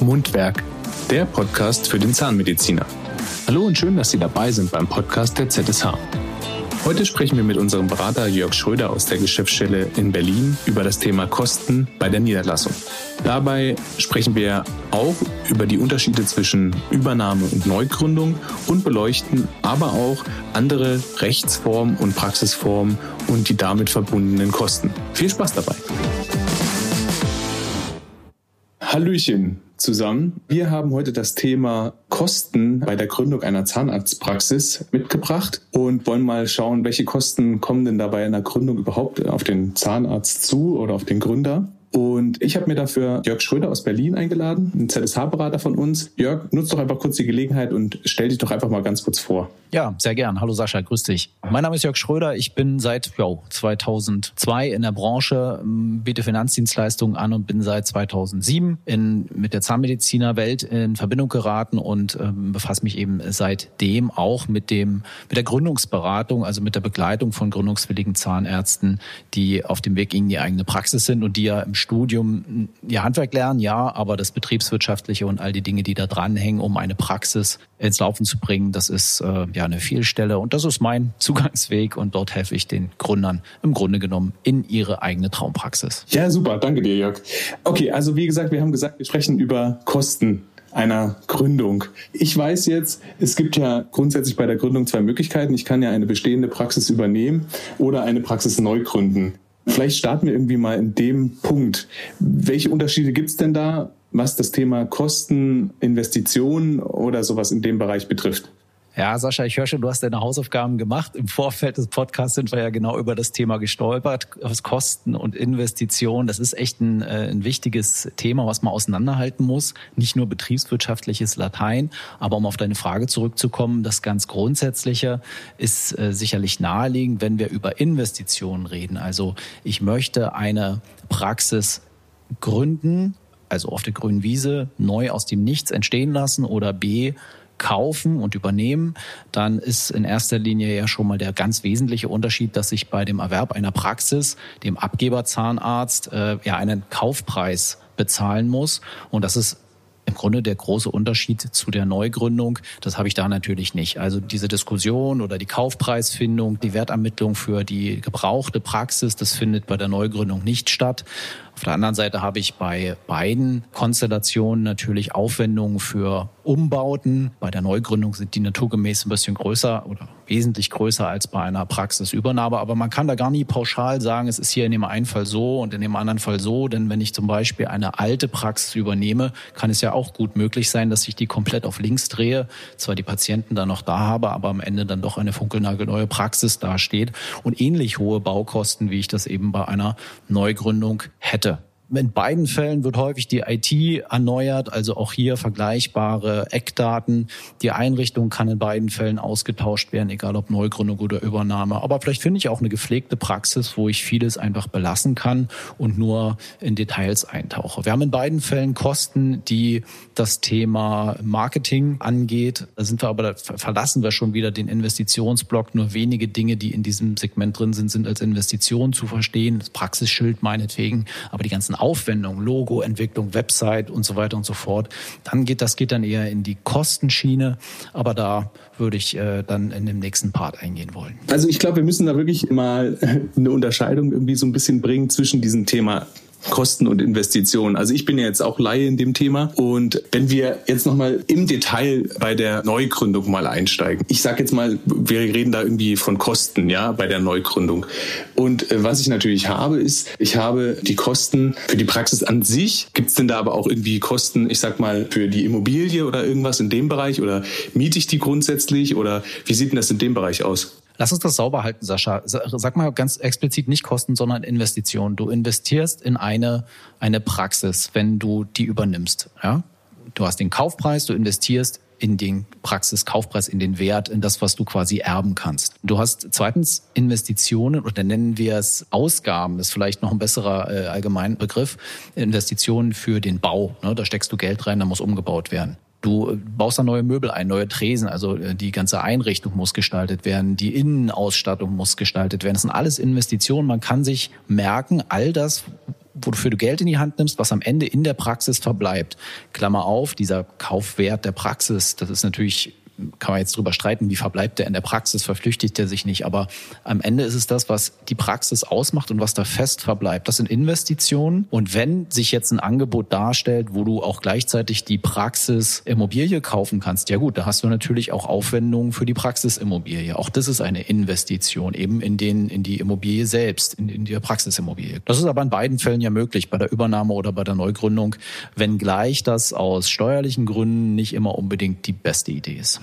Mundwerk, der Podcast für den Zahnmediziner. Hallo und schön, dass Sie dabei sind beim Podcast der ZSH. Heute sprechen wir mit unserem Berater Jörg Schröder aus der Geschäftsstelle in Berlin über das Thema Kosten bei der Niederlassung. Dabei sprechen wir auch über die Unterschiede zwischen Übernahme und Neugründung und beleuchten aber auch andere Rechtsformen und Praxisformen und die damit verbundenen Kosten. Viel Spaß dabei! Hallöchen zusammen. Wir haben heute das Thema Kosten bei der Gründung einer Zahnarztpraxis mitgebracht und wollen mal schauen, welche Kosten kommen denn da bei einer Gründung überhaupt auf den Zahnarzt zu oder auf den Gründer. Und ich habe mir dafür Jörg Schröder aus Berlin eingeladen, ein ZSH-Berater von uns. Jörg, nutzt doch einfach kurz die Gelegenheit und stell dich doch einfach mal ganz kurz vor. Ja, sehr gern. Hallo Sascha, grüß dich. Mein Name ist Jörg Schröder. Ich bin seit jo, 2002 in der Branche, ähm, biete Finanzdienstleistungen an und bin seit 2007 in, mit der Zahnmedizinerwelt in Verbindung geraten und ähm, befasse mich eben seitdem auch mit dem mit der Gründungsberatung, also mit der Begleitung von gründungswilligen Zahnärzten, die auf dem Weg in die eigene Praxis sind und die ja im Studium ihr Handwerk lernen, ja, aber das Betriebswirtschaftliche und all die Dinge, die da dranhängen, um eine Praxis ins Laufen zu bringen, das ist äh, ja eine Vielstelle und das ist mein Zugangsweg und dort helfe ich den Gründern im Grunde genommen in ihre eigene Traumpraxis. Ja, super, danke dir, Jörg. Okay, also wie gesagt, wir haben gesagt, wir sprechen über Kosten einer Gründung. Ich weiß jetzt, es gibt ja grundsätzlich bei der Gründung zwei Möglichkeiten. Ich kann ja eine bestehende Praxis übernehmen oder eine Praxis neu gründen. Vielleicht starten wir irgendwie mal in dem Punkt. Welche Unterschiede gibt es denn da, was das Thema Kosten, Investitionen oder sowas in dem Bereich betrifft? Ja, Sascha, ich höre schon, du hast deine Hausaufgaben gemacht. Im Vorfeld des Podcasts sind wir ja genau über das Thema gestolpert. Kosten und Investitionen, das ist echt ein, äh, ein wichtiges Thema, was man auseinanderhalten muss. Nicht nur betriebswirtschaftliches Latein, aber um auf deine Frage zurückzukommen, das ganz Grundsätzliche ist äh, sicherlich naheliegend, wenn wir über Investitionen reden. Also ich möchte eine Praxis gründen, also auf der grünen Wiese neu aus dem Nichts entstehen lassen oder B, kaufen und übernehmen, dann ist in erster Linie ja schon mal der ganz wesentliche Unterschied, dass ich bei dem Erwerb einer Praxis dem Abgeberzahnarzt äh, ja einen Kaufpreis bezahlen muss und das ist im Grunde der große Unterschied zu der Neugründung. Das habe ich da natürlich nicht. Also diese Diskussion oder die Kaufpreisfindung, die Wertermittlung für die gebrauchte Praxis, das findet bei der Neugründung nicht statt. Auf der anderen Seite habe ich bei beiden Konstellationen natürlich Aufwendungen für Umbauten. Bei der Neugründung sind die naturgemäß ein bisschen größer oder wesentlich größer als bei einer Praxisübernahme. Aber man kann da gar nie pauschal sagen, es ist hier in dem einen Fall so und in dem anderen Fall so. Denn wenn ich zum Beispiel eine alte Praxis übernehme, kann es ja auch gut möglich sein, dass ich die komplett auf links drehe. Zwar die Patienten dann noch da habe, aber am Ende dann doch eine funkelnagelneue Praxis dasteht und ähnlich hohe Baukosten, wie ich das eben bei einer Neugründung hätte. In beiden Fällen wird häufig die IT erneuert, also auch hier vergleichbare Eckdaten. Die Einrichtung kann in beiden Fällen ausgetauscht werden, egal ob Neugründung oder Übernahme. Aber vielleicht finde ich auch eine gepflegte Praxis, wo ich vieles einfach belassen kann und nur in Details eintauche. Wir haben in beiden Fällen Kosten, die das Thema Marketing angeht. Da sind wir aber, da verlassen wir schon wieder den Investitionsblock. Nur wenige Dinge, die in diesem Segment drin sind, sind als Investition zu verstehen. Das Praxisschild meinetwegen, aber die ganzen Aufwendung, Logo, Entwicklung, Website und so weiter und so fort, dann geht das geht dann eher in die Kostenschiene. Aber da würde ich äh, dann in dem nächsten Part eingehen wollen. Also ich glaube, wir müssen da wirklich mal eine Unterscheidung irgendwie so ein bisschen bringen zwischen diesem Thema Kosten und Investitionen. Also ich bin ja jetzt auch Laie in dem Thema und wenn wir jetzt nochmal im Detail bei der Neugründung mal einsteigen. Ich sage jetzt mal, wir reden da irgendwie von Kosten, ja, bei der Neugründung. Und äh, was ich natürlich habe, ist, ich habe die Kosten für die Praxis an sich. Gibt es denn da aber auch irgendwie Kosten, ich sag mal, für die Immobilie oder irgendwas in dem Bereich oder miete ich die grundsätzlich oder wie sieht denn das in dem Bereich aus? Lass uns das sauber halten, Sascha. Sag mal ganz explizit nicht Kosten, sondern Investitionen. Du investierst in eine, eine Praxis, wenn du die übernimmst. Ja? Du hast den Kaufpreis, du investierst in den Praxiskaufpreis, in den Wert, in das, was du quasi erben kannst. Du hast zweitens Investitionen oder nennen wir es Ausgaben, ist vielleicht noch ein besserer äh, allgemeiner Begriff, Investitionen für den Bau. Ne? Da steckst du Geld rein, da muss umgebaut werden. Du baust da neue Möbel ein, neue Tresen, also äh, die ganze Einrichtung muss gestaltet werden, die Innenausstattung muss gestaltet werden. Das sind alles Investitionen. Man kann sich merken, all das, wofür du Geld in die Hand nimmst, was am Ende in der Praxis verbleibt. Klammer auf, dieser Kaufwert der Praxis, das ist natürlich kann man jetzt drüber streiten, wie verbleibt der in der Praxis, verflüchtigt er sich nicht. Aber am Ende ist es das, was die Praxis ausmacht und was da fest verbleibt. Das sind Investitionen. Und wenn sich jetzt ein Angebot darstellt, wo du auch gleichzeitig die Praxis Immobilie kaufen kannst, ja gut, da hast du natürlich auch Aufwendungen für die Praxisimmobilie. Auch das ist eine Investition eben in den, in die Immobilie selbst, in, in die Praxisimmobilie. Das ist aber in beiden Fällen ja möglich, bei der Übernahme oder bei der Neugründung, wenngleich das aus steuerlichen Gründen nicht immer unbedingt die beste Idee ist.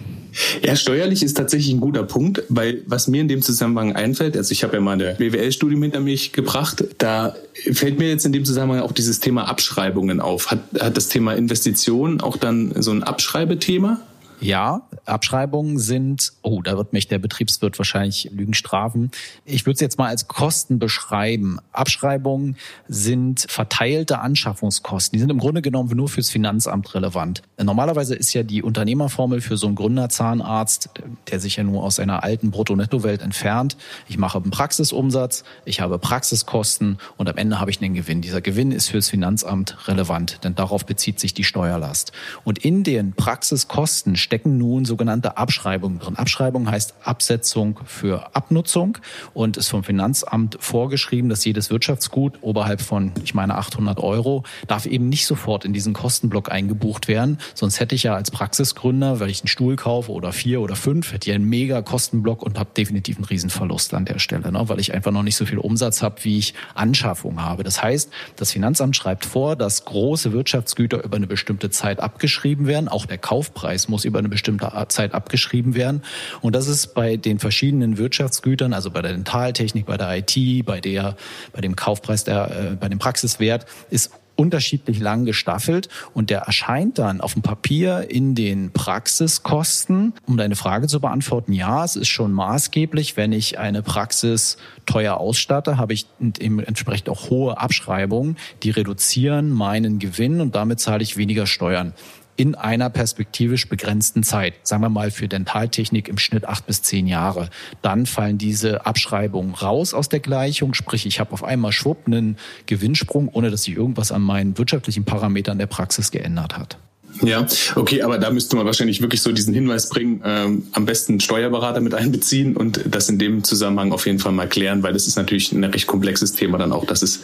Ja, steuerlich ist tatsächlich ein guter Punkt, weil was mir in dem Zusammenhang einfällt, also ich habe ja mal eine BWL-Studium hinter mich gebracht, da fällt mir jetzt in dem Zusammenhang auch dieses Thema Abschreibungen auf. Hat, hat das Thema Investitionen auch dann so ein Abschreibethema? Ja, Abschreibungen sind, oh, da wird mich der Betriebswirt wahrscheinlich Lügen strafen. Ich würde es jetzt mal als Kosten beschreiben. Abschreibungen sind verteilte Anschaffungskosten. Die sind im Grunde genommen nur fürs Finanzamt relevant. Normalerweise ist ja die Unternehmerformel für so einen Gründerzahnarzt, der sich ja nur aus einer alten Brutto-Netto-Welt entfernt. Ich mache einen Praxisumsatz, ich habe Praxiskosten und am Ende habe ich einen Gewinn. Dieser Gewinn ist fürs Finanzamt relevant, denn darauf bezieht sich die Steuerlast. Und in den Praxiskosten stecken nun sogenannte Abschreibungen drin. Abschreibung heißt Absetzung für Abnutzung und ist vom Finanzamt vorgeschrieben, dass jedes Wirtschaftsgut oberhalb von, ich meine, 800 Euro darf eben nicht sofort in diesen Kostenblock eingebucht werden. Sonst hätte ich ja als Praxisgründer, weil ich einen Stuhl kaufe oder vier oder fünf, hätte ich einen mega Kostenblock und habe definitiv einen Riesenverlust an der Stelle, ne? weil ich einfach noch nicht so viel Umsatz habe, wie ich Anschaffung habe. Das heißt, das Finanzamt schreibt vor, dass große Wirtschaftsgüter über eine bestimmte Zeit abgeschrieben werden. Auch der Kaufpreis muss über über eine bestimmte Zeit abgeschrieben werden. Und das ist bei den verschiedenen Wirtschaftsgütern, also bei der Dentaltechnik, bei der IT, bei der, bei dem Kaufpreis der, äh, bei dem Praxiswert, ist unterschiedlich lang gestaffelt und der erscheint dann auf dem Papier in den Praxiskosten. Um deine Frage zu beantworten, ja, es ist schon maßgeblich, wenn ich eine Praxis teuer ausstatte, habe ich entsprechend auch hohe Abschreibungen, die reduzieren meinen Gewinn und damit zahle ich weniger Steuern in einer perspektivisch begrenzten Zeit, sagen wir mal für Dentaltechnik im Schnitt acht bis zehn Jahre, dann fallen diese Abschreibungen raus aus der Gleichung. Sprich, ich habe auf einmal schwupp einen Gewinnsprung, ohne dass sich irgendwas an meinen wirtschaftlichen Parametern der Praxis geändert hat. Ja, okay, aber da müsste man wahrscheinlich wirklich so diesen Hinweis bringen, ähm, am besten Steuerberater mit einbeziehen und das in dem Zusammenhang auf jeden Fall mal klären, weil das ist natürlich ein recht komplexes Thema dann auch. Das ist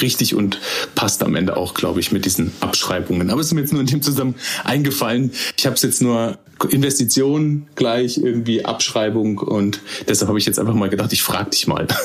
richtig und passt am Ende auch, glaube ich, mit diesen Abschreibungen. Aber es ist mir jetzt nur in dem Zusammenhang eingefallen. Ich habe es jetzt nur Investition gleich irgendwie Abschreibung und deshalb habe ich jetzt einfach mal gedacht, ich frage dich mal.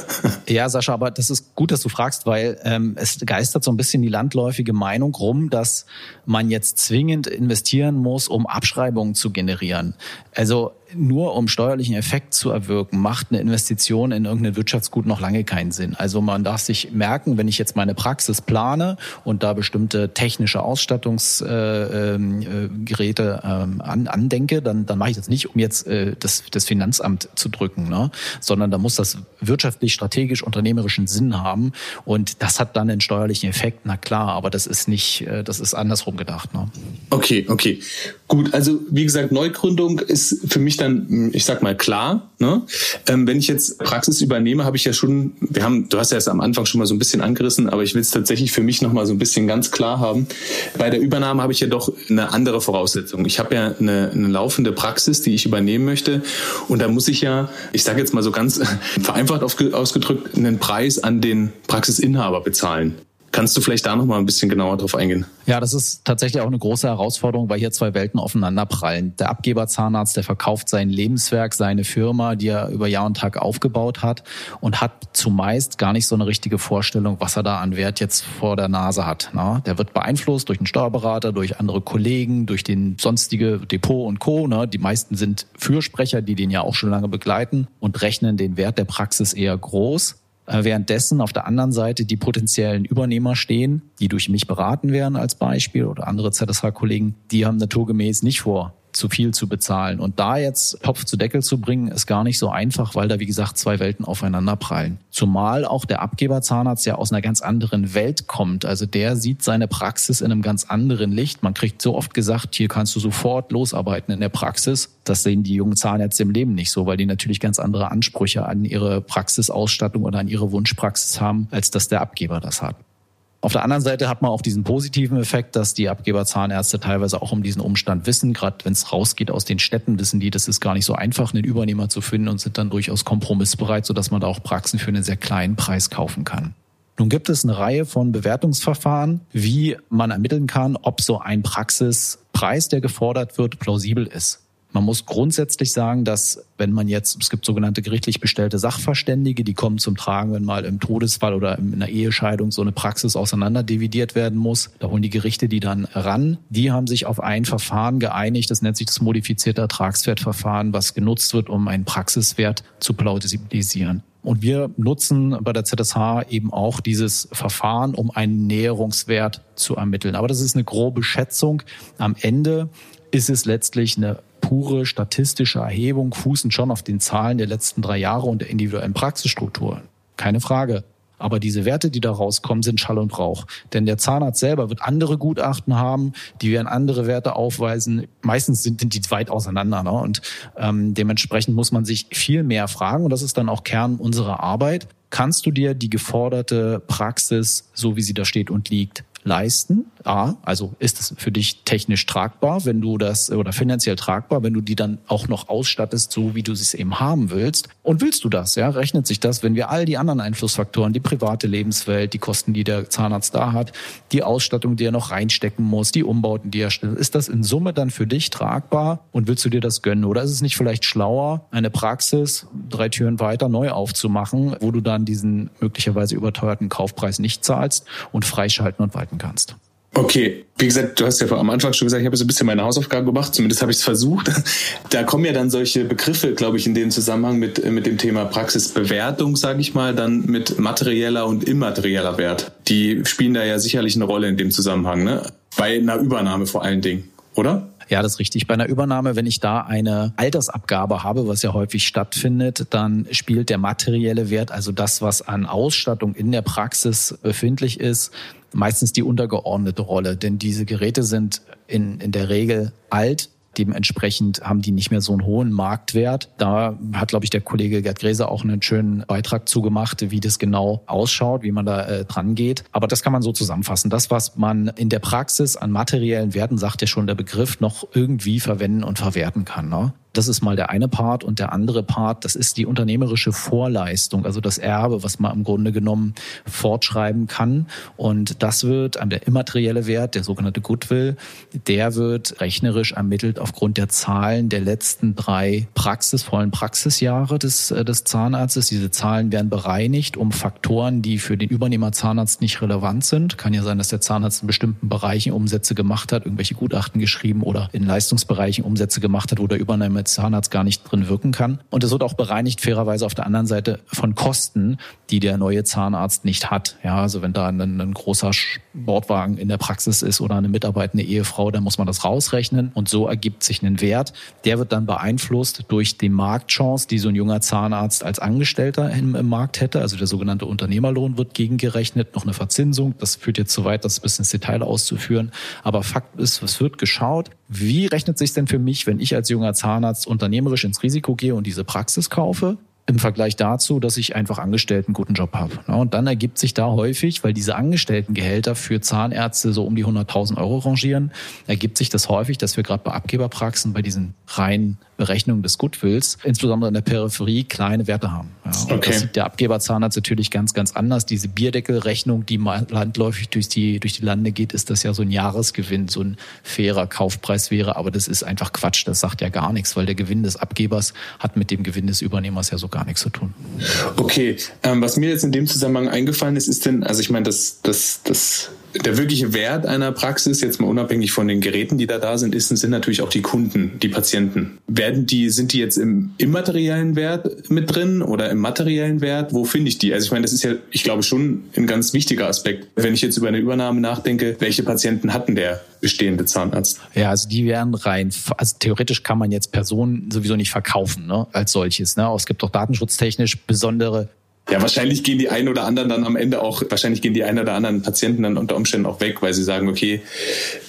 Ja, Sascha, aber das ist gut, dass du fragst, weil ähm, es geistert so ein bisschen die landläufige Meinung rum, dass man jetzt zwingend investieren muss, um Abschreibungen zu generieren. Also nur um steuerlichen Effekt zu erwirken, macht eine Investition in irgendein Wirtschaftsgut noch lange keinen Sinn. Also man darf sich merken, wenn ich jetzt meine Praxis plane und da bestimmte technische Ausstattungsgeräte äh, ähm, äh, an, andenke, dann, dann mache ich das nicht, um jetzt äh, das, das Finanzamt zu drücken, ne? sondern da muss das wirtschaftlich, strategisch, unternehmerischen Sinn haben und das hat dann einen steuerlichen Effekt, na klar, aber das ist nicht, das ist andersrum gedacht. Ne? Okay, okay. Gut, also wie gesagt, Neugründung ist für mich dann, ich sag mal, klar. Ne? Ähm, wenn ich jetzt Praxis übernehme, habe ich ja schon, wir haben, du hast ja es am Anfang schon mal so ein bisschen angerissen, aber ich will es tatsächlich für mich nochmal so ein bisschen ganz klar haben. Bei der Übernahme habe ich ja doch eine andere Voraussetzung. Ich habe ja eine, eine laufende Praxis, die ich übernehmen möchte. Und da muss ich ja, ich sage jetzt mal so ganz vereinfacht ausgedrückt, einen Preis an den Praxisinhaber bezahlen. Kannst du vielleicht da noch mal ein bisschen genauer drauf eingehen? Ja, das ist tatsächlich auch eine große Herausforderung, weil hier zwei Welten aufeinander prallen. Der Abgeber Zahnarzt, der verkauft sein Lebenswerk, seine Firma, die er über Jahr und Tag aufgebaut hat und hat zumeist gar nicht so eine richtige Vorstellung, was er da an Wert jetzt vor der Nase hat. Der wird beeinflusst durch den Steuerberater, durch andere Kollegen, durch den sonstige Depot und Co. Die meisten sind Fürsprecher, die den ja auch schon lange begleiten und rechnen den Wert der Praxis eher groß währenddessen auf der anderen Seite die potenziellen Übernehmer stehen, die durch mich beraten werden als Beispiel oder andere ZSH-Kollegen, die haben naturgemäß nicht vor, zu viel zu bezahlen. Und da jetzt Topf zu Deckel zu bringen, ist gar nicht so einfach, weil da, wie gesagt, zwei Welten aufeinander prallen. Zumal auch der Abgeberzahnarzt ja aus einer ganz anderen Welt kommt. Also der sieht seine Praxis in einem ganz anderen Licht. Man kriegt so oft gesagt, hier kannst du sofort losarbeiten in der Praxis. Das sehen die jungen Zahnärzte im Leben nicht so, weil die natürlich ganz andere Ansprüche an ihre Praxisausstattung oder an ihre Wunschpraxis haben, als dass der Abgeber das hat. Auf der anderen Seite hat man auch diesen positiven Effekt, dass die Abgeberzahnärzte teilweise auch um diesen Umstand wissen. Gerade wenn es rausgeht aus den Städten, wissen die, das ist gar nicht so einfach, einen Übernehmer zu finden und sind dann durchaus kompromissbereit, sodass man da auch Praxen für einen sehr kleinen Preis kaufen kann. Nun gibt es eine Reihe von Bewertungsverfahren, wie man ermitteln kann, ob so ein Praxispreis, der gefordert wird, plausibel ist. Man muss grundsätzlich sagen, dass wenn man jetzt, es gibt sogenannte gerichtlich bestellte Sachverständige, die kommen zum Tragen, wenn mal im Todesfall oder in einer Ehescheidung so eine Praxis auseinanderdividiert werden muss. Da holen die Gerichte die dann ran. Die haben sich auf ein Verfahren geeinigt, das nennt sich das modifizierte Ertragswertverfahren, was genutzt wird, um einen Praxiswert zu plausibilisieren. Und wir nutzen bei der ZSH eben auch dieses Verfahren, um einen Näherungswert zu ermitteln. Aber das ist eine grobe Schätzung. Am Ende ist es letztlich eine pure statistische Erhebung, fußen schon auf den Zahlen der letzten drei Jahre und der individuellen Praxisstruktur. Keine Frage. Aber diese Werte, die da rauskommen, sind Schall und Rauch. Denn der Zahnarzt selber wird andere Gutachten haben, die werden andere Werte aufweisen. Meistens sind, die weit auseinander. Ne? Und ähm, dementsprechend muss man sich viel mehr fragen. Und das ist dann auch Kern unserer Arbeit. Kannst du dir die geforderte Praxis, so wie sie da steht und liegt, leisten? A, also ist es für dich technisch tragbar, wenn du das oder finanziell tragbar, wenn du die dann auch noch ausstattest, so wie du sie eben haben willst? Und willst du das? Ja, rechnet sich das, wenn wir all die anderen Einflussfaktoren, die private Lebenswelt, die Kosten, die der Zahnarzt da hat, die Ausstattung, die er noch reinstecken muss, die Umbauten, die er stellt, ist das in Summe dann für dich tragbar und willst du dir das gönnen? Oder ist es nicht vielleicht schlauer, eine Praxis drei Türen weiter neu aufzumachen, wo du dann diesen möglicherweise überteuerten Kaufpreis nicht zahlst und freischalten und walten kannst. Okay, wie gesagt, du hast ja am Anfang schon gesagt, ich habe so ein bisschen meine Hausaufgaben gemacht, zumindest habe ich es versucht. Da kommen ja dann solche Begriffe, glaube ich, in dem Zusammenhang mit, mit dem Thema Praxisbewertung, sage ich mal, dann mit materieller und immaterieller Wert. Die spielen da ja sicherlich eine Rolle in dem Zusammenhang, ne? Bei einer Übernahme vor allen Dingen, oder? Ja, das ist richtig. Bei einer Übernahme, wenn ich da eine Altersabgabe habe, was ja häufig stattfindet, dann spielt der materielle Wert, also das, was an Ausstattung in der Praxis befindlich ist, meistens die untergeordnete Rolle. Denn diese Geräte sind in, in der Regel alt, Dementsprechend haben die nicht mehr so einen hohen Marktwert. Da hat, glaube ich, der Kollege Gerd Gräser auch einen schönen Beitrag zugemacht, wie das genau ausschaut, wie man da äh, dran geht. Aber das kann man so zusammenfassen. Das, was man in der Praxis an materiellen Werten, sagt ja schon der Begriff, noch irgendwie verwenden und verwerten kann. Ne? Das ist mal der eine Part. Und der andere Part, das ist die unternehmerische Vorleistung, also das Erbe, was man im Grunde genommen fortschreiben kann. Und das wird, der immaterielle Wert, der sogenannte Goodwill, der wird rechnerisch ermittelt aufgrund der Zahlen der letzten drei praxisvollen Praxisjahre des, äh, des Zahnarztes. Diese Zahlen werden bereinigt um Faktoren, die für den Übernehmer Zahnarzt nicht relevant sind. Kann ja sein, dass der Zahnarzt in bestimmten Bereichen Umsätze gemacht hat, irgendwelche Gutachten geschrieben oder in Leistungsbereichen Umsätze gemacht hat, wo der Übernehmer als Zahnarzt gar nicht drin wirken kann. Und es wird auch bereinigt fairerweise auf der anderen Seite von Kosten, die der neue Zahnarzt nicht hat. Ja, also wenn da ein, ein großer Sportwagen in der Praxis ist oder eine mitarbeitende Ehefrau, dann muss man das rausrechnen und so ergibt sich ein Wert. Der wird dann beeinflusst durch die Marktchance, die so ein junger Zahnarzt als Angestellter im, im Markt hätte. Also der sogenannte Unternehmerlohn wird gegengerechnet, noch eine Verzinsung. Das führt jetzt zu weit, das bis ins Detail auszuführen. Aber Fakt ist, es wird geschaut, wie rechnet sich denn für mich, wenn ich als junger Zahnarzt unternehmerisch ins Risiko gehe und diese Praxis kaufe? im Vergleich dazu, dass ich einfach Angestellten einen guten Job habe. Und dann ergibt sich da häufig, weil diese Angestelltengehälter für Zahnärzte so um die 100.000 Euro rangieren, ergibt sich das häufig, dass wir gerade bei Abgeberpraxen bei diesen reinen Berechnung des Goodwills, insbesondere in der Peripherie, kleine Werte haben. Ja, okay. Das sieht der Abgeberzahnarzt natürlich ganz, ganz anders. Diese Bierdeckelrechnung, die landläufig durch die, durch die Lande geht, ist das ja so ein Jahresgewinn, so ein fairer Kaufpreis wäre. Aber das ist einfach Quatsch. Das sagt ja gar nichts, weil der Gewinn des Abgebers hat mit dem Gewinn des Übernehmers ja so gar nichts zu tun. Okay. Ähm, was mir jetzt in dem Zusammenhang eingefallen ist, ist denn, also ich meine, das, das, das der wirkliche Wert einer Praxis, jetzt mal unabhängig von den Geräten, die da da sind, ist, sind natürlich auch die Kunden, die Patienten. Werden die, sind die jetzt im immateriellen Wert mit drin oder im materiellen Wert? Wo finde ich die? Also ich meine, das ist ja, ich glaube schon ein ganz wichtiger Aspekt. Wenn ich jetzt über eine Übernahme nachdenke, welche Patienten hatten der bestehende Zahnarzt? Ja, also die werden rein, also theoretisch kann man jetzt Personen sowieso nicht verkaufen, ne, als solches, ne. Es gibt doch datenschutztechnisch besondere ja, wahrscheinlich gehen die einen oder anderen dann am Ende auch, wahrscheinlich gehen die einen oder anderen Patienten dann unter Umständen auch weg, weil sie sagen, okay,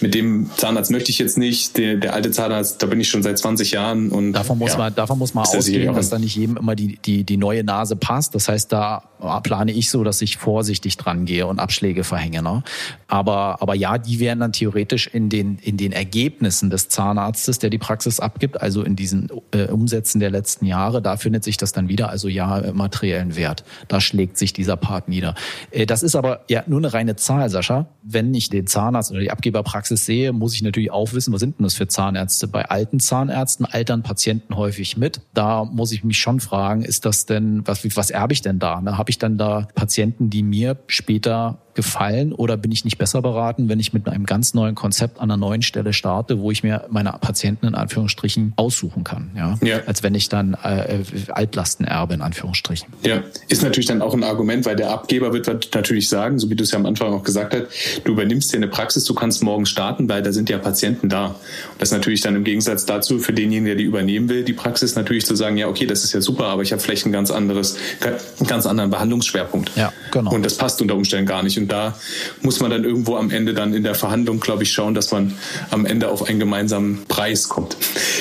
mit dem Zahnarzt möchte ich jetzt nicht, der, der alte Zahnarzt, da bin ich schon seit 20 Jahren und davon muss ja, man, davon muss man ausgehen, dass da nicht jedem immer die, die, die neue Nase passt. Das heißt, da plane ich so, dass ich vorsichtig dran gehe und Abschläge verhänge. Ne? Aber, aber ja, die wären dann theoretisch in den, in den Ergebnissen des Zahnarztes, der die Praxis abgibt, also in diesen äh, Umsätzen der letzten Jahre, da findet sich das dann wieder, also ja, materiellen Wert. Da schlägt sich dieser Part nieder. Äh, das ist aber ja nur eine reine Zahl, Sascha. Wenn ich den Zahnarzt oder die Abgeberpraxis sehe, muss ich natürlich auch wissen, was sind denn das für Zahnärzte? Bei alten Zahnärzten altern Patienten häufig mit. Da muss ich mich schon fragen, ist das denn, was, was erbe ich denn da? Ne? Habe ich dann da Patienten, die mir später gefallen oder bin ich nicht besser beraten, wenn ich mit einem ganz neuen Konzept an einer neuen Stelle starte, wo ich mir meine Patienten in Anführungsstrichen aussuchen kann, ja, ja. als wenn ich dann äh, Altlasten erbe in Anführungsstrichen. Ja, ist natürlich dann auch ein Argument, weil der Abgeber wird natürlich sagen, so wie du es ja am Anfang auch gesagt hast, du übernimmst dir eine Praxis, du kannst morgen starten, weil da sind ja Patienten da. Und das ist natürlich dann im Gegensatz dazu für denjenigen, der die übernehmen will, die Praxis natürlich zu sagen, ja okay, das ist ja super, aber ich habe vielleicht ein ganz anderes, einen ganz anderen Behandlungsschwerpunkt. Ja, genau. Und das passt unter Umständen gar nicht. Und da muss man dann irgendwo am Ende dann in der Verhandlung, glaube ich, schauen, dass man am Ende auf einen gemeinsamen Preis kommt.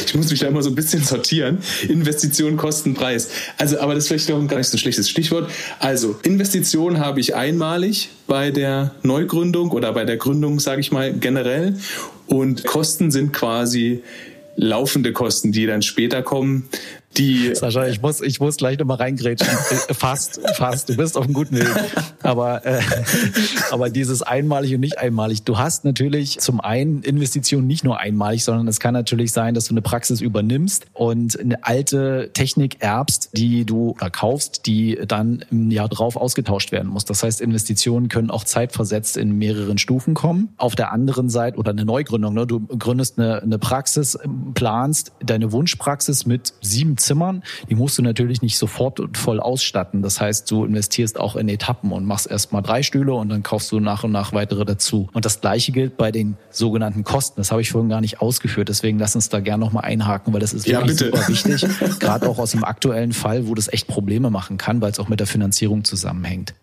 Ich muss mich da immer so ein bisschen sortieren. Investition, Kosten, Preis. Also, aber das ist vielleicht auch gar nicht so ein schlechtes Stichwort. Also, Investition habe ich einmalig bei der Neugründung oder bei der Gründung, sage ich mal, generell. Und Kosten sind quasi laufende Kosten, die dann später kommen, die Sascha, ich muss, ich muss gleich nochmal reingrätschen. Äh, fast, fast. Du bist auf einem guten Weg. Aber, äh, aber dieses einmalig und nicht einmalig. Du hast natürlich zum einen Investitionen nicht nur einmalig, sondern es kann natürlich sein, dass du eine Praxis übernimmst und eine alte Technik erbst, die du verkaufst, die dann im Jahr drauf ausgetauscht werden muss. Das heißt, Investitionen können auch zeitversetzt in mehreren Stufen kommen. Auf der anderen Seite oder eine Neugründung. Ne? Du gründest eine, eine Praxis, planst deine Wunschpraxis mit sieben Zimmern, die musst du natürlich nicht sofort und voll ausstatten. Das heißt, du investierst auch in Etappen und machst erst mal drei Stühle und dann kaufst du nach und nach weitere dazu. Und das Gleiche gilt bei den sogenannten Kosten. Das habe ich vorhin gar nicht ausgeführt. Deswegen lass uns da gerne noch mal einhaken, weil das ist wirklich ja, super wichtig. Gerade auch aus dem aktuellen Fall, wo das echt Probleme machen kann, weil es auch mit der Finanzierung zusammenhängt.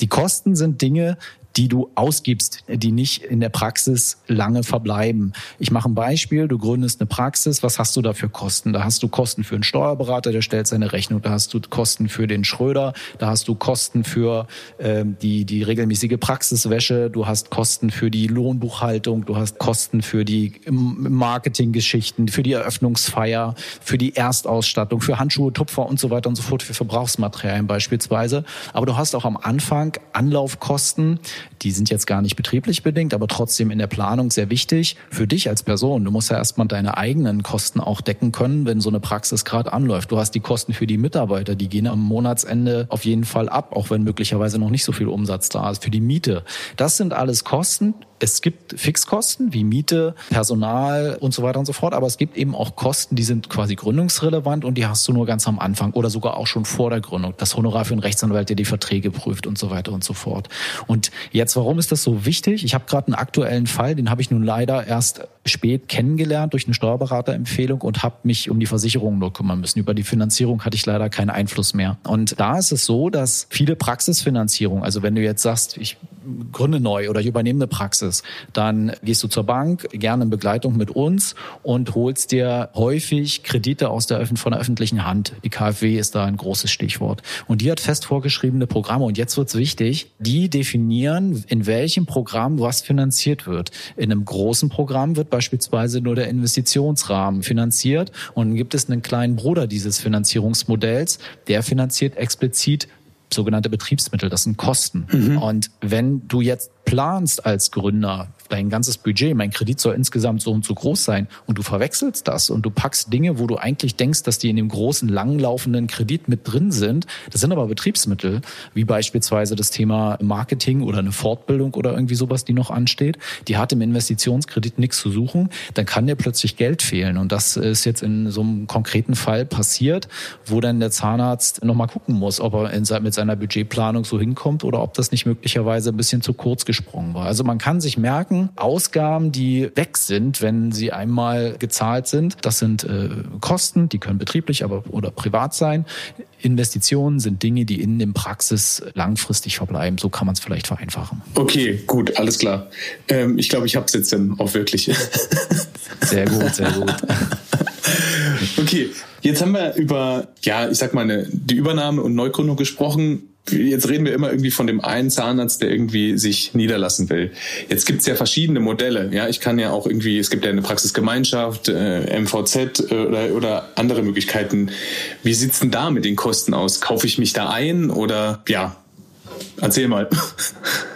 Die Kosten sind Dinge, die du ausgibst, die nicht in der Praxis lange verbleiben. Ich mache ein Beispiel, du gründest eine Praxis, was hast du da für Kosten? Da hast du Kosten für einen Steuerberater, der stellt seine Rechnung, da hast du Kosten für den Schröder, da hast du Kosten für ähm, die, die regelmäßige Praxiswäsche, du hast Kosten für die Lohnbuchhaltung, du hast Kosten für die Marketinggeschichten, für die Eröffnungsfeier, für die Erstausstattung, für Handschuhe, Tupfer und so weiter und so fort, für Verbrauchsmaterialien beispielsweise. Aber du hast auch am Anfang Anlaufkosten, die sind jetzt gar nicht betrieblich bedingt, aber trotzdem in der Planung sehr wichtig für dich als Person. Du musst ja erstmal deine eigenen Kosten auch decken können, wenn so eine Praxis gerade anläuft. Du hast die Kosten für die Mitarbeiter, die gehen am Monatsende auf jeden Fall ab, auch wenn möglicherweise noch nicht so viel Umsatz da ist. Für die Miete. Das sind alles Kosten, es gibt Fixkosten wie Miete, Personal und so weiter und so fort, aber es gibt eben auch Kosten, die sind quasi gründungsrelevant und die hast du nur ganz am Anfang oder sogar auch schon vor der Gründung. Das Honorar für einen Rechtsanwalt, der die Verträge prüft und so weiter und so fort. Und jetzt, warum ist das so wichtig? Ich habe gerade einen aktuellen Fall, den habe ich nun leider erst spät kennengelernt durch eine Steuerberaterempfehlung und habe mich um die Versicherung nur kümmern müssen. Über die Finanzierung hatte ich leider keinen Einfluss mehr. Und da ist es so, dass viele Praxisfinanzierung, also wenn du jetzt sagst, ich gründe neu oder ich übernehme eine Praxis, dann gehst du zur Bank, gerne in Begleitung mit uns und holst dir häufig Kredite aus der, von der öffentlichen Hand. Die KfW ist da ein großes Stichwort. Und die hat fest vorgeschriebene Programme. Und jetzt wird's wichtig, die definieren, in welchem Programm was finanziert wird. In einem großen Programm wird beispielsweise nur der Investitionsrahmen finanziert. Und gibt es einen kleinen Bruder dieses Finanzierungsmodells, der finanziert explizit sogenannte Betriebsmittel, das sind Kosten. Mhm. Und wenn du jetzt planst als Gründer, dein ganzes Budget, mein Kredit soll insgesamt so und so groß sein und du verwechselst das und du packst Dinge, wo du eigentlich denkst, dass die in dem großen, langlaufenden Kredit mit drin sind, das sind aber Betriebsmittel, wie beispielsweise das Thema Marketing oder eine Fortbildung oder irgendwie sowas, die noch ansteht, die hat im Investitionskredit nichts zu suchen, dann kann dir plötzlich Geld fehlen. Und das ist jetzt in so einem konkreten Fall passiert, wo dann der Zahnarzt nochmal gucken muss, ob er mit seiner Budgetplanung so hinkommt oder ob das nicht möglicherweise ein bisschen zu kurz gesprungen war. Also man kann sich merken, Ausgaben, die weg sind, wenn sie einmal gezahlt sind, das sind äh, Kosten, die können betrieblich aber oder privat sein. Investitionen sind Dinge, die in dem Praxis langfristig verbleiben. So kann man es vielleicht vereinfachen. Okay, gut, alles klar. Ähm, ich glaube, ich habe es jetzt dann auch wirklich. sehr gut, sehr gut. okay, jetzt haben wir über, ja, ich sag mal, eine, die Übernahme und Neugründung gesprochen jetzt reden wir immer irgendwie von dem einen Zahnarzt, der irgendwie sich niederlassen will. Jetzt gibt's ja verschiedene Modelle. Ja, ich kann ja auch irgendwie, es gibt ja eine Praxisgemeinschaft, äh, MVZ äh, oder, oder andere Möglichkeiten. Wie sieht's denn da mit den Kosten aus? Kaufe ich mich da ein oder ja? Erzähl mal.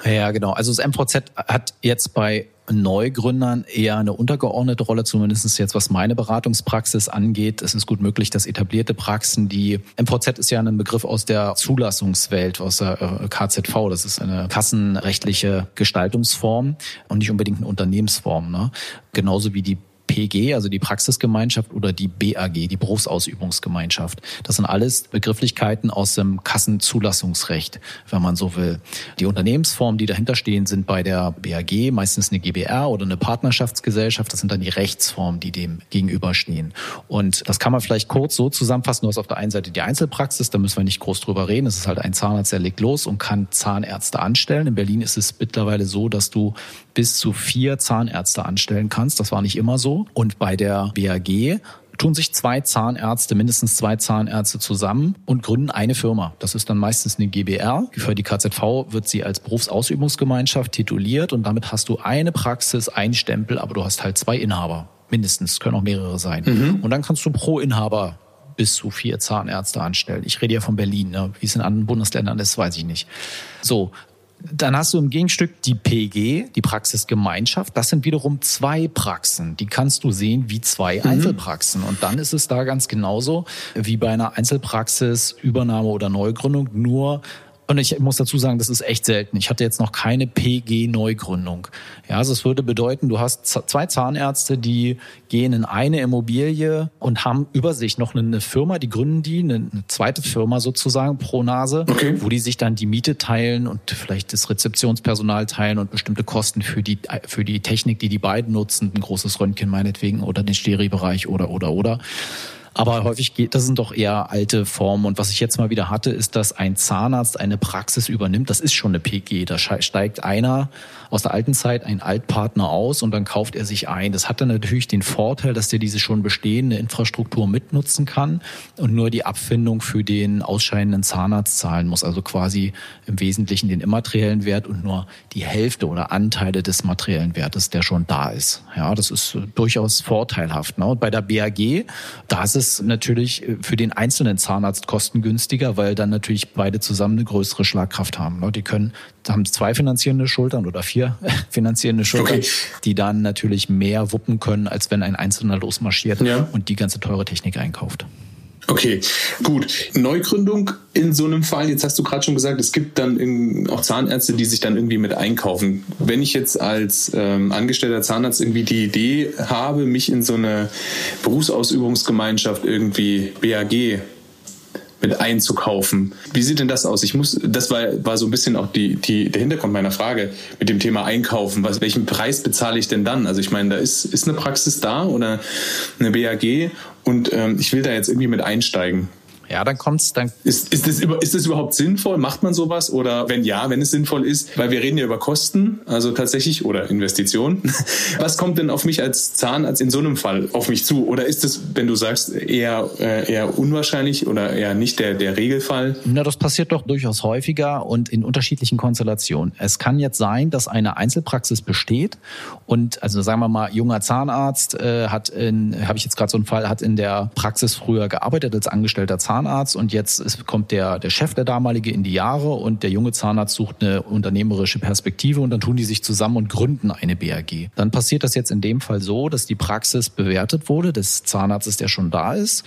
Ja, genau. Also das MVZ hat jetzt bei Neugründern eher eine untergeordnete Rolle, zumindest jetzt was meine Beratungspraxis angeht. Es ist gut möglich, dass etablierte Praxen, die MVZ ist ja ein Begriff aus der Zulassungswelt, aus der äh, KZV, das ist eine kassenrechtliche Gestaltungsform und nicht unbedingt eine Unternehmensform. Ne? Genauso wie die PG, also die Praxisgemeinschaft oder die BAG, die Berufsausübungsgemeinschaft. Das sind alles Begrifflichkeiten aus dem Kassenzulassungsrecht, wenn man so will. Die Unternehmensformen, die dahinter stehen, sind bei der BAG meistens eine GBR oder eine Partnerschaftsgesellschaft. Das sind dann die Rechtsformen, die dem gegenüberstehen. Und das kann man vielleicht kurz so zusammenfassen. Du hast auf der einen Seite die Einzelpraxis, da müssen wir nicht groß drüber reden. Es ist halt ein Zahnarzt, der legt los und kann Zahnärzte anstellen. In Berlin ist es mittlerweile so, dass du bis zu vier Zahnärzte anstellen kannst. Das war nicht immer so. Und bei der BAG tun sich zwei Zahnärzte, mindestens zwei Zahnärzte zusammen und gründen eine Firma. Das ist dann meistens eine GBR. Für die KZV wird sie als Berufsausübungsgemeinschaft tituliert und damit hast du eine Praxis, ein Stempel, aber du hast halt zwei Inhaber. Mindestens, können auch mehrere sein. Mhm. Und dann kannst du pro Inhaber bis zu vier Zahnärzte anstellen. Ich rede ja von Berlin. Ne? Wie es in anderen Bundesländern ist, weiß ich nicht. So, dann hast du im Gegenstück die PG, die Praxisgemeinschaft. Das sind wiederum zwei Praxen. Die kannst du sehen wie zwei mhm. Einzelpraxen. Und dann ist es da ganz genauso wie bei einer Einzelpraxis, Übernahme oder Neugründung. Nur und ich muss dazu sagen, das ist echt selten. Ich hatte jetzt noch keine PG-Neugründung. Ja, also es würde bedeuten, du hast zwei Zahnärzte, die gehen in eine Immobilie und haben über sich noch eine Firma, die gründen die, eine zweite Firma sozusagen pro Nase, okay. wo die sich dann die Miete teilen und vielleicht das Rezeptionspersonal teilen und bestimmte Kosten für die, für die Technik, die die beiden nutzen, ein großes Röntgen meinetwegen oder den Steriebereich oder, oder, oder. Aber häufig geht, das sind doch eher alte Formen. Und was ich jetzt mal wieder hatte, ist, dass ein Zahnarzt eine Praxis übernimmt. Das ist schon eine PG. Da steigt einer aus der alten Zeit, ein Altpartner aus und dann kauft er sich ein. Das hat dann natürlich den Vorteil, dass der diese schon bestehende Infrastruktur mitnutzen kann und nur die Abfindung für den ausscheidenden Zahnarzt zahlen muss. Also quasi im Wesentlichen den immateriellen Wert und nur die Hälfte oder Anteile des materiellen Wertes, der schon da ist. Ja, das ist durchaus vorteilhaft. Ne? Und bei der BAG, da ist es es natürlich äh, für den einzelnen Zahnarzt kostengünstiger, weil dann natürlich beide zusammen eine größere Schlagkraft haben. Die können, haben zwei finanzierende Schultern oder vier finanzierende Schultern, okay. die dann natürlich mehr wuppen können, als wenn ein Einzelner losmarschiert ja. und die ganze teure Technik einkauft. Okay, gut. Neugründung in so einem Fall, jetzt hast du gerade schon gesagt, es gibt dann auch Zahnärzte, die sich dann irgendwie mit einkaufen. Wenn ich jetzt als ähm, angestellter Zahnarzt irgendwie die Idee habe, mich in so eine Berufsausübungsgemeinschaft irgendwie BAG mit einzukaufen. Wie sieht denn das aus? Ich muss, das war, war so ein bisschen auch die, die, der Hintergrund meiner Frage mit dem Thema Einkaufen. Was, welchen Preis bezahle ich denn dann? Also ich meine, da ist, ist eine Praxis da oder eine BAG und ähm, ich will da jetzt irgendwie mit einsteigen. Ja, dann kommt's dann. Ist, ist, das, ist das überhaupt sinnvoll? Macht man sowas? Oder wenn ja, wenn es sinnvoll ist, weil wir reden ja über Kosten, also tatsächlich, oder Investitionen. Was kommt denn auf mich als Zahnarzt in so einem Fall auf mich zu? Oder ist es, wenn du sagst, eher, äh, eher unwahrscheinlich oder eher nicht der, der Regelfall? Na, das passiert doch durchaus häufiger und in unterschiedlichen Konstellationen. Es kann jetzt sein, dass eine Einzelpraxis besteht und, also sagen wir mal, junger Zahnarzt äh, hat in, habe ich jetzt gerade so einen Fall, hat in der Praxis früher gearbeitet als angestellter Zahnarzt Zahnarzt und jetzt ist, kommt der, der Chef, der damalige, in die Jahre und der junge Zahnarzt sucht eine unternehmerische Perspektive und dann tun die sich zusammen und gründen eine BAG. Dann passiert das jetzt in dem Fall so, dass die Praxis bewertet wurde des Zahnarztes, der schon da ist.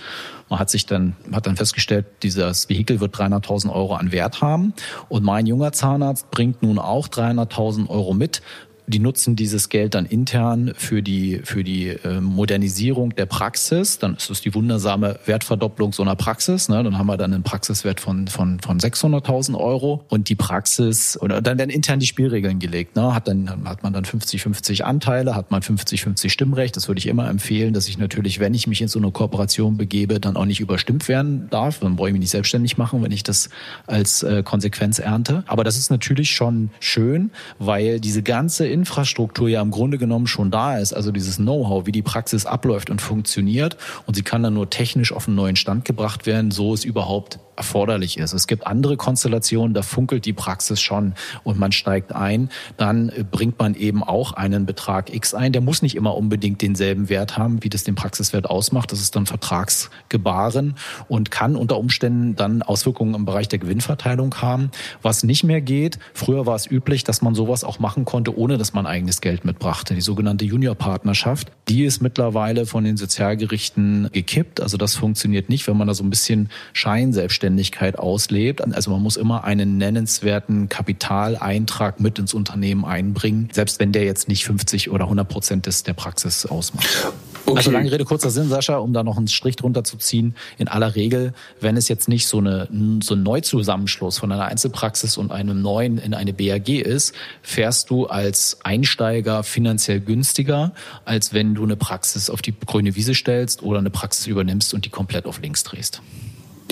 Man hat sich dann, hat dann festgestellt, dieses Vehikel wird 300.000 Euro an Wert haben und mein junger Zahnarzt bringt nun auch 300.000 Euro mit, die nutzen dieses Geld dann intern für die, für die äh, Modernisierung der Praxis. Dann ist es die wundersame Wertverdopplung so einer Praxis. Ne? Dann haben wir dann einen Praxiswert von, von, von 600.000 Euro und die Praxis, oder dann werden intern die Spielregeln gelegt. Ne? Hat, dann, hat man dann 50-50 Anteile, hat man 50-50 Stimmrecht. Das würde ich immer empfehlen, dass ich natürlich, wenn ich mich in so eine Kooperation begebe, dann auch nicht überstimmt werden darf. Dann brauche ich mich nicht selbstständig machen, wenn ich das als äh, Konsequenz ernte. Aber das ist natürlich schon schön, weil diese ganze Infrastruktur ja im Grunde genommen schon da ist, also dieses Know-how, wie die Praxis abläuft und funktioniert und sie kann dann nur technisch auf einen neuen Stand gebracht werden, so es überhaupt erforderlich ist. Es gibt andere Konstellationen, da funkelt die Praxis schon und man steigt ein, dann bringt man eben auch einen Betrag X ein. Der muss nicht immer unbedingt denselben Wert haben, wie das den Praxiswert ausmacht. Das ist dann Vertragsgebaren und kann unter Umständen dann Auswirkungen im Bereich der Gewinnverteilung haben. Was nicht mehr geht, früher war es üblich, dass man sowas auch machen konnte, ohne dass man eigenes Geld mitbrachte. Die sogenannte Juniorpartnerschaft, die ist mittlerweile von den Sozialgerichten gekippt. Also das funktioniert nicht, wenn man da so ein bisschen Scheinselbstständigkeit auslebt. Also man muss immer einen nennenswerten Kapitaleintrag mit ins Unternehmen einbringen, selbst wenn der jetzt nicht 50 oder 100 Prozent des, der Praxis ausmacht. Okay. Also lange Rede, kurzer Sinn, Sascha, um da noch einen Strich drunter zu ziehen. In aller Regel, wenn es jetzt nicht so, eine, so ein Neuzusammenschluss von einer Einzelpraxis und einem neuen in eine BAG ist, fährst du als Einsteiger finanziell günstiger, als wenn du eine Praxis auf die grüne Wiese stellst oder eine Praxis übernimmst und die komplett auf links drehst.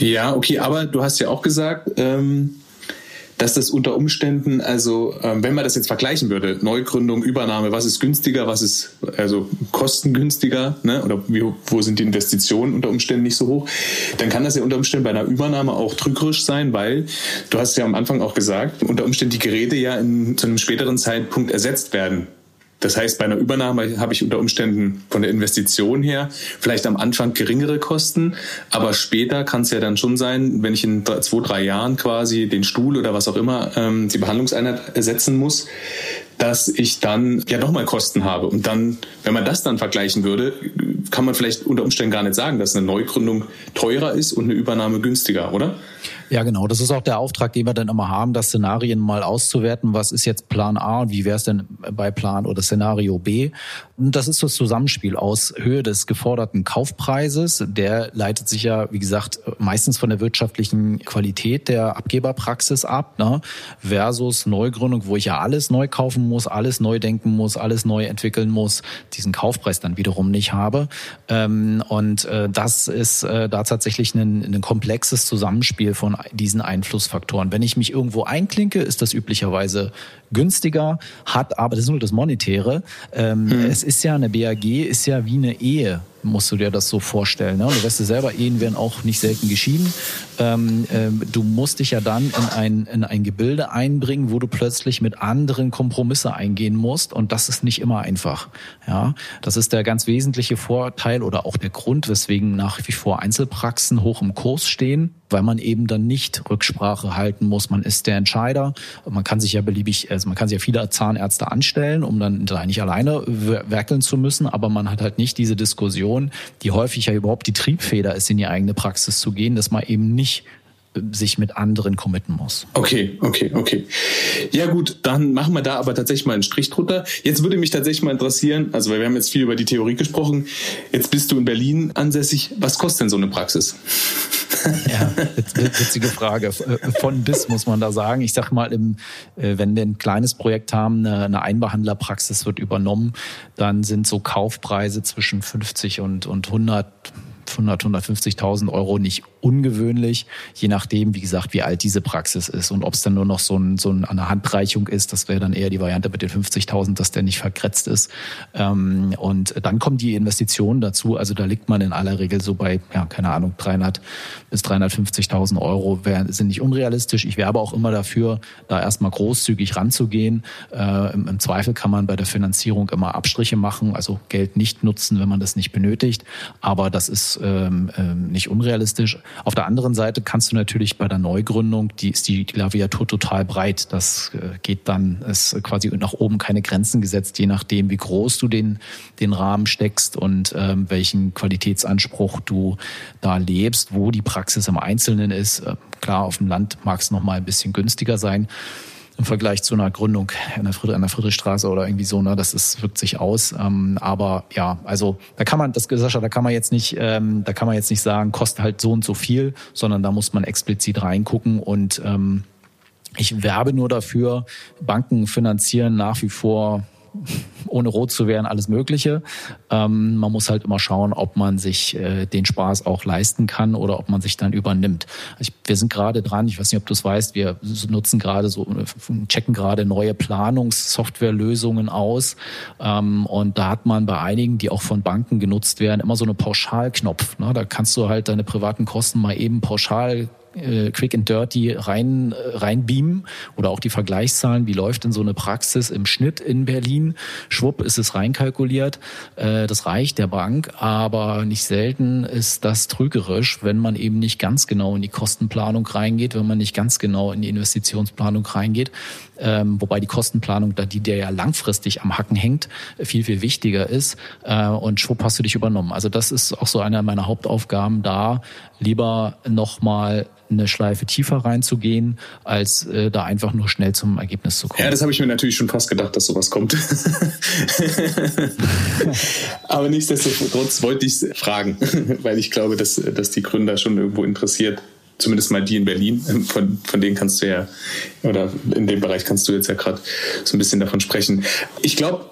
Ja, okay, aber du hast ja auch gesagt, ähm, dass das unter Umständen, also ähm, wenn man das jetzt vergleichen würde, Neugründung, Übernahme, was ist günstiger, was ist also kostengünstiger, ne? oder wie, wo sind die Investitionen unter Umständen nicht so hoch, dann kann das ja unter Umständen bei einer Übernahme auch trügerisch sein, weil du hast ja am Anfang auch gesagt, unter Umständen die Geräte ja in, zu einem späteren Zeitpunkt ersetzt werden das heißt, bei einer Übernahme habe ich unter Umständen von der Investition her vielleicht am Anfang geringere Kosten, aber später kann es ja dann schon sein, wenn ich in zwei, drei Jahren quasi den Stuhl oder was auch immer ähm, die Behandlungseinheit ersetzen muss, dass ich dann ja nochmal Kosten habe. Und dann, wenn man das dann vergleichen würde, kann man vielleicht unter Umständen gar nicht sagen, dass eine Neugründung teurer ist und eine Übernahme günstiger, oder? Ja, genau. Das ist auch der Auftrag, den wir dann immer haben, das Szenarien mal auszuwerten. Was ist jetzt Plan A und wie wäre es denn bei Plan oder Szenario B? Und das ist das Zusammenspiel aus Höhe des geforderten Kaufpreises. Der leitet sich ja, wie gesagt, meistens von der wirtschaftlichen Qualität der Abgeberpraxis ab, ne? versus Neugründung, wo ich ja alles neu kaufen muss, alles neu denken muss, alles neu entwickeln muss, diesen Kaufpreis dann wiederum nicht habe. Ähm, und äh, das ist äh, da tatsächlich ein, ein komplexes Zusammenspiel von diesen Einflussfaktoren. Wenn ich mich irgendwo einklinke, ist das üblicherweise günstiger, hat aber, das ist nur das Monetäre. Ähm, hm. Es ist ja eine BAG, ist ja wie eine Ehe musst du dir das so vorstellen. Ne? Du weißt ja selber, Ehen werden auch nicht selten geschieden. Ähm, ähm, du musst dich ja dann in ein, in ein Gebilde einbringen, wo du plötzlich mit anderen Kompromisse eingehen musst. Und das ist nicht immer einfach. Ja, das ist der ganz wesentliche Vorteil oder auch der Grund, weswegen nach wie vor Einzelpraxen hoch im Kurs stehen weil man eben dann nicht Rücksprache halten muss. Man ist der Entscheider. Man kann sich ja beliebig, also man kann sich ja viele Zahnärzte anstellen, um dann nicht alleine werkeln zu müssen, aber man hat halt nicht diese Diskussion die häufig ja überhaupt die Triebfeder ist, in die eigene Praxis zu gehen, dass man eben nicht sich mit anderen committen muss. Okay, okay, okay. Ja gut, dann machen wir da aber tatsächlich mal einen Strich drunter. Jetzt würde mich tatsächlich mal interessieren, also weil wir haben jetzt viel über die Theorie gesprochen, jetzt bist du in Berlin ansässig. Was kostet denn so eine Praxis? Ja, witzige Frage. Äh, von bis muss man da sagen. Ich sag mal, äh, wenn wir ein kleines Projekt haben, eine Einbehandlerpraxis wird übernommen, dann sind so Kaufpreise zwischen 50 und, und 100 100, 150.000 Euro nicht ungewöhnlich, je nachdem, wie gesagt, wie alt diese Praxis ist und ob es dann nur noch so, ein, so eine Handreichung ist. Das wäre dann eher die Variante mit den 50.000, dass der nicht verkretzt ist. Ähm, und dann kommen die Investitionen dazu. Also da liegt man in aller Regel so bei, ja, keine Ahnung, 300 bis 350.000 Euro sind nicht unrealistisch. Ich werbe auch immer dafür, da erstmal großzügig ranzugehen. Äh, im, Im Zweifel kann man bei der Finanzierung immer Abstriche machen, also Geld nicht nutzen, wenn man das nicht benötigt. Aber das ist ähm, ähm, nicht unrealistisch. Auf der anderen Seite kannst du natürlich bei der Neugründung, die ist die Klaviatur total breit. Das äh, geht dann, ist quasi nach oben keine Grenzen gesetzt, je nachdem, wie groß du den, den Rahmen steckst und ähm, welchen Qualitätsanspruch du da lebst, wo die Praxis im Einzelnen ist. Äh, klar, auf dem Land mag es noch mal ein bisschen günstiger sein im Vergleich zu einer Gründung an der, Friedrich, an der Friedrichstraße oder irgendwie so, ne, das ist, wirkt sich aus. Ähm, aber ja, also da kann man, das Sascha, da kann man jetzt nicht, ähm, da kann man jetzt nicht sagen, kostet halt so und so viel, sondern da muss man explizit reingucken und ähm, ich werbe nur dafür, Banken finanzieren nach wie vor ohne rot zu werden, alles Mögliche. Ähm, man muss halt immer schauen, ob man sich äh, den Spaß auch leisten kann oder ob man sich dann übernimmt. Ich, wir sind gerade dran, ich weiß nicht, ob du es weißt, wir nutzen gerade so, checken gerade neue Planungssoftwarelösungen aus. Ähm, und da hat man bei einigen, die auch von Banken genutzt werden, immer so eine Pauschalknopf. Ne? Da kannst du halt deine privaten Kosten mal eben pauschal äh, quick and dirty rein, äh, reinbeamen oder auch die Vergleichszahlen, wie läuft denn so eine Praxis im Schnitt in Berlin. Schwupp ist es reinkalkuliert. Äh, das reicht der Bank, aber nicht selten ist das trügerisch, wenn man eben nicht ganz genau in die Kostenplanung reingeht, wenn man nicht ganz genau in die Investitionsplanung reingeht. Ähm, wobei die Kostenplanung, da die der ja langfristig am Hacken hängt, viel, viel wichtiger ist. Äh, und schwupp hast du dich übernommen. Also das ist auch so einer meiner Hauptaufgaben da, lieber nochmal eine Schleife tiefer reinzugehen, als äh, da einfach nur schnell zum Ergebnis zu kommen. Ja, das habe ich mir natürlich schon fast gedacht, dass sowas kommt. Aber nichtsdestotrotz wollte ich fragen, weil ich glaube, dass, dass die Gründer schon irgendwo interessiert. Zumindest mal die in Berlin, von, von denen kannst du ja, oder in dem Bereich kannst du jetzt ja gerade so ein bisschen davon sprechen. Ich glaube,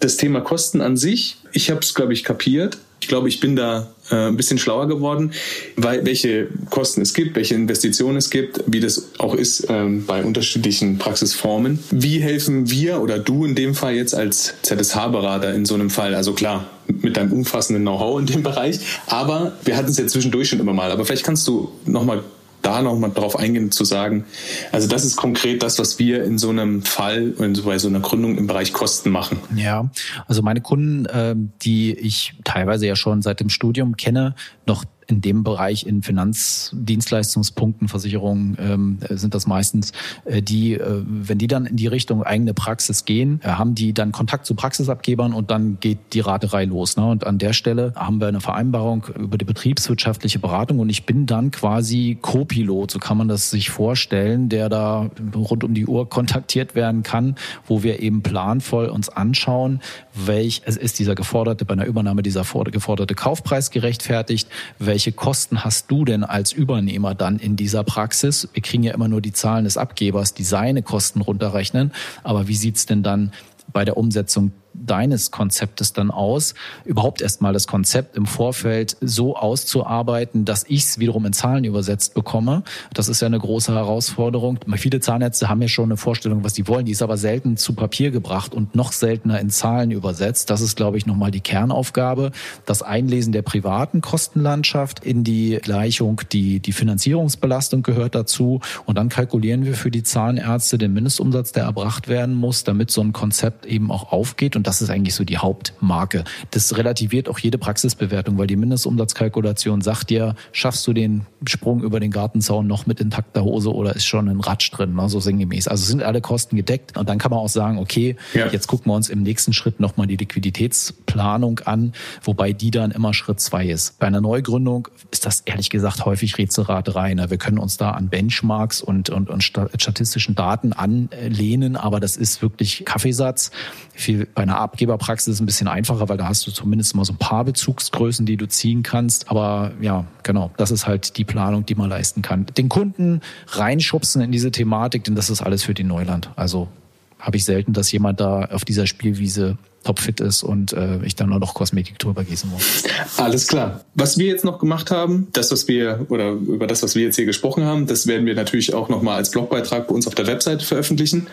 das Thema Kosten an sich, ich habe es, glaube ich, kapiert. Ich glaube, ich bin da äh, ein bisschen schlauer geworden, weil welche Kosten es gibt, welche Investitionen es gibt, wie das auch ist ähm, bei unterschiedlichen Praxisformen. Wie helfen wir oder du in dem Fall jetzt als ZSH-Berater in so einem Fall? Also klar, mit deinem umfassenden Know-how in dem Bereich, aber wir hatten es ja zwischendurch schon immer mal. Aber vielleicht kannst du noch mal da nochmal drauf eingehen, zu sagen, also das ist konkret das, was wir in so einem Fall, bei so einer Gründung im Bereich Kosten machen. Ja, also meine Kunden, ähm, die ich teilweise ja schon seit dem Studium kenne, noch in dem Bereich in Finanzdienstleistungspunkten, Versicherungen ähm, sind das meistens, äh, die, äh, wenn die dann in die Richtung eigene Praxis gehen, äh, haben die dann Kontakt zu Praxisabgebern und dann geht die Raterei los. Ne? Und an der Stelle haben wir eine Vereinbarung über die betriebswirtschaftliche Beratung und ich bin dann quasi Co-Pilot, so kann man das sich vorstellen, der da rund um die Uhr kontaktiert werden kann, wo wir eben planvoll uns anschauen, welch, es ist dieser geforderte, bei einer Übernahme dieser geforderte Kaufpreis gerechtfertigt, welche Kosten hast du denn als Übernehmer dann in dieser Praxis? Wir kriegen ja immer nur die Zahlen des Abgebers, die seine Kosten runterrechnen. Aber wie sieht's denn dann bei der Umsetzung deines Konzeptes dann aus, überhaupt erstmal das Konzept im Vorfeld so auszuarbeiten, dass ich es wiederum in Zahlen übersetzt bekomme. Das ist ja eine große Herausforderung. Viele Zahnärzte haben ja schon eine Vorstellung, was sie wollen, die ist aber selten zu Papier gebracht und noch seltener in Zahlen übersetzt. Das ist, glaube ich, nochmal die Kernaufgabe. Das Einlesen der privaten Kostenlandschaft in die Gleichung, die, die Finanzierungsbelastung gehört dazu. Und dann kalkulieren wir für die Zahnärzte den Mindestumsatz, der erbracht werden muss, damit so ein Konzept eben auch aufgeht. Und das ist eigentlich so die Hauptmarke. Das relativiert auch jede Praxisbewertung, weil die Mindestumsatzkalkulation sagt dir, schaffst du den Sprung über den Gartenzaun noch mit intakter Hose oder ist schon ein Ratsch drin, ne, so sinngemäß. Also sind alle Kosten gedeckt und dann kann man auch sagen, okay, ja. jetzt gucken wir uns im nächsten Schritt nochmal die Liquiditätsplanung an, wobei die dann immer Schritt zwei ist. Bei einer Neugründung ist das ehrlich gesagt häufig Rätselraterei. Ne? Wir können uns da an Benchmarks und, und, und statistischen Daten anlehnen, aber das ist wirklich Kaffeesatz. Viel bei einer Abgeberpraxis ist ein bisschen einfacher, weil da hast du zumindest mal so ein paar Bezugsgrößen, die du ziehen kannst. Aber ja, genau, das ist halt die Planung, die man leisten kann. Den Kunden reinschubsen in diese Thematik, denn das ist alles für den Neuland. Also habe ich selten, dass jemand da auf dieser Spielwiese topfit ist und äh, ich dann nur noch Kosmetik drüber gießen muss. Alles klar. Was wir jetzt noch gemacht haben, das, was wir, oder über das, was wir jetzt hier gesprochen haben, das werden wir natürlich auch nochmal als Blogbeitrag bei uns auf der Webseite veröffentlichen,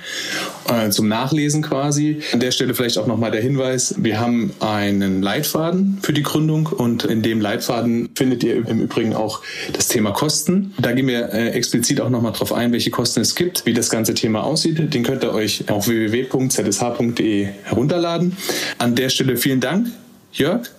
äh, zum Nachlesen quasi. An der Stelle vielleicht auch nochmal der Hinweis, wir haben einen Leitfaden für die Gründung und in dem Leitfaden findet ihr im Übrigen auch das Thema Kosten. Da gehen wir äh, explizit auch nochmal drauf ein, welche Kosten es gibt, wie das ganze Thema aussieht. Den könnt ihr euch auf www.zsh.de herunterladen. An der Stelle vielen Dank, Jörg.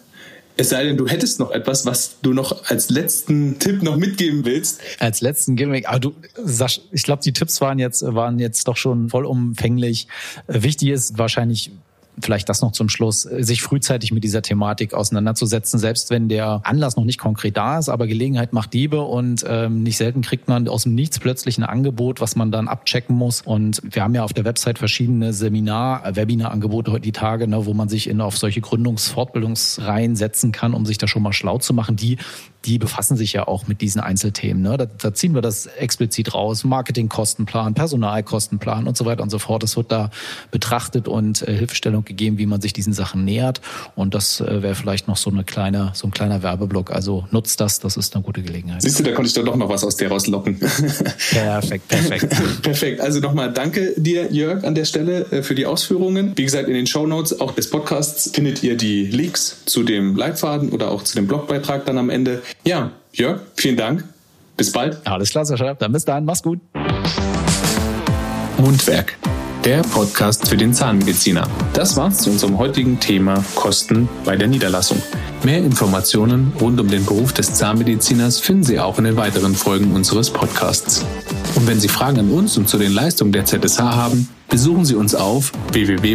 Es sei denn, du hättest noch etwas, was du noch als letzten Tipp noch mitgeben willst. Als letzten Gimmick, aber du, Sasch, ich glaube, die Tipps waren jetzt, waren jetzt doch schon vollumfänglich. Wichtig ist wahrscheinlich vielleicht das noch zum Schluss, sich frühzeitig mit dieser Thematik auseinanderzusetzen, selbst wenn der Anlass noch nicht konkret da ist, aber Gelegenheit macht Diebe und ähm, nicht selten kriegt man aus dem Nichts plötzlich ein Angebot, was man dann abchecken muss. Und wir haben ja auf der Website verschiedene Seminar-, äh, Webinar-Angebote heute die Tage, ne, wo man sich in auf solche Gründungsfortbildungsreihen setzen kann, um sich da schon mal schlau zu machen, die die befassen sich ja auch mit diesen Einzelthemen. Ne? Da, da ziehen wir das explizit raus. Marketingkostenplan, Personalkostenplan und so weiter und so fort. Das wird da betrachtet und äh, Hilfestellung gegeben, wie man sich diesen Sachen nähert. Und das äh, wäre vielleicht noch so eine kleine, so ein kleiner Werbeblock. Also nutzt das, das ist eine gute Gelegenheit. Siehst du, da konnte ich doch noch was aus dir rauslocken. Perfekt, perfekt. perfekt. Also nochmal danke dir, Jörg, an der Stelle äh, für die Ausführungen. Wie gesagt, in den Show Notes auch des Podcasts findet ihr die Links zu dem Leitfaden oder auch zu dem Blogbeitrag dann am Ende. Ja, Jörg, vielen Dank. Bis bald. Alles klar, Sascha. Dann bis dann. Mach's gut. Mundwerk, der Podcast für den Zahnmediziner. Das war's zu unserem heutigen Thema Kosten bei der Niederlassung. Mehr Informationen rund um den Beruf des Zahnmediziners finden Sie auch in den weiteren Folgen unseres Podcasts. Und wenn Sie Fragen an uns und zu den Leistungen der ZSH haben, besuchen Sie uns auf www.zsh.de.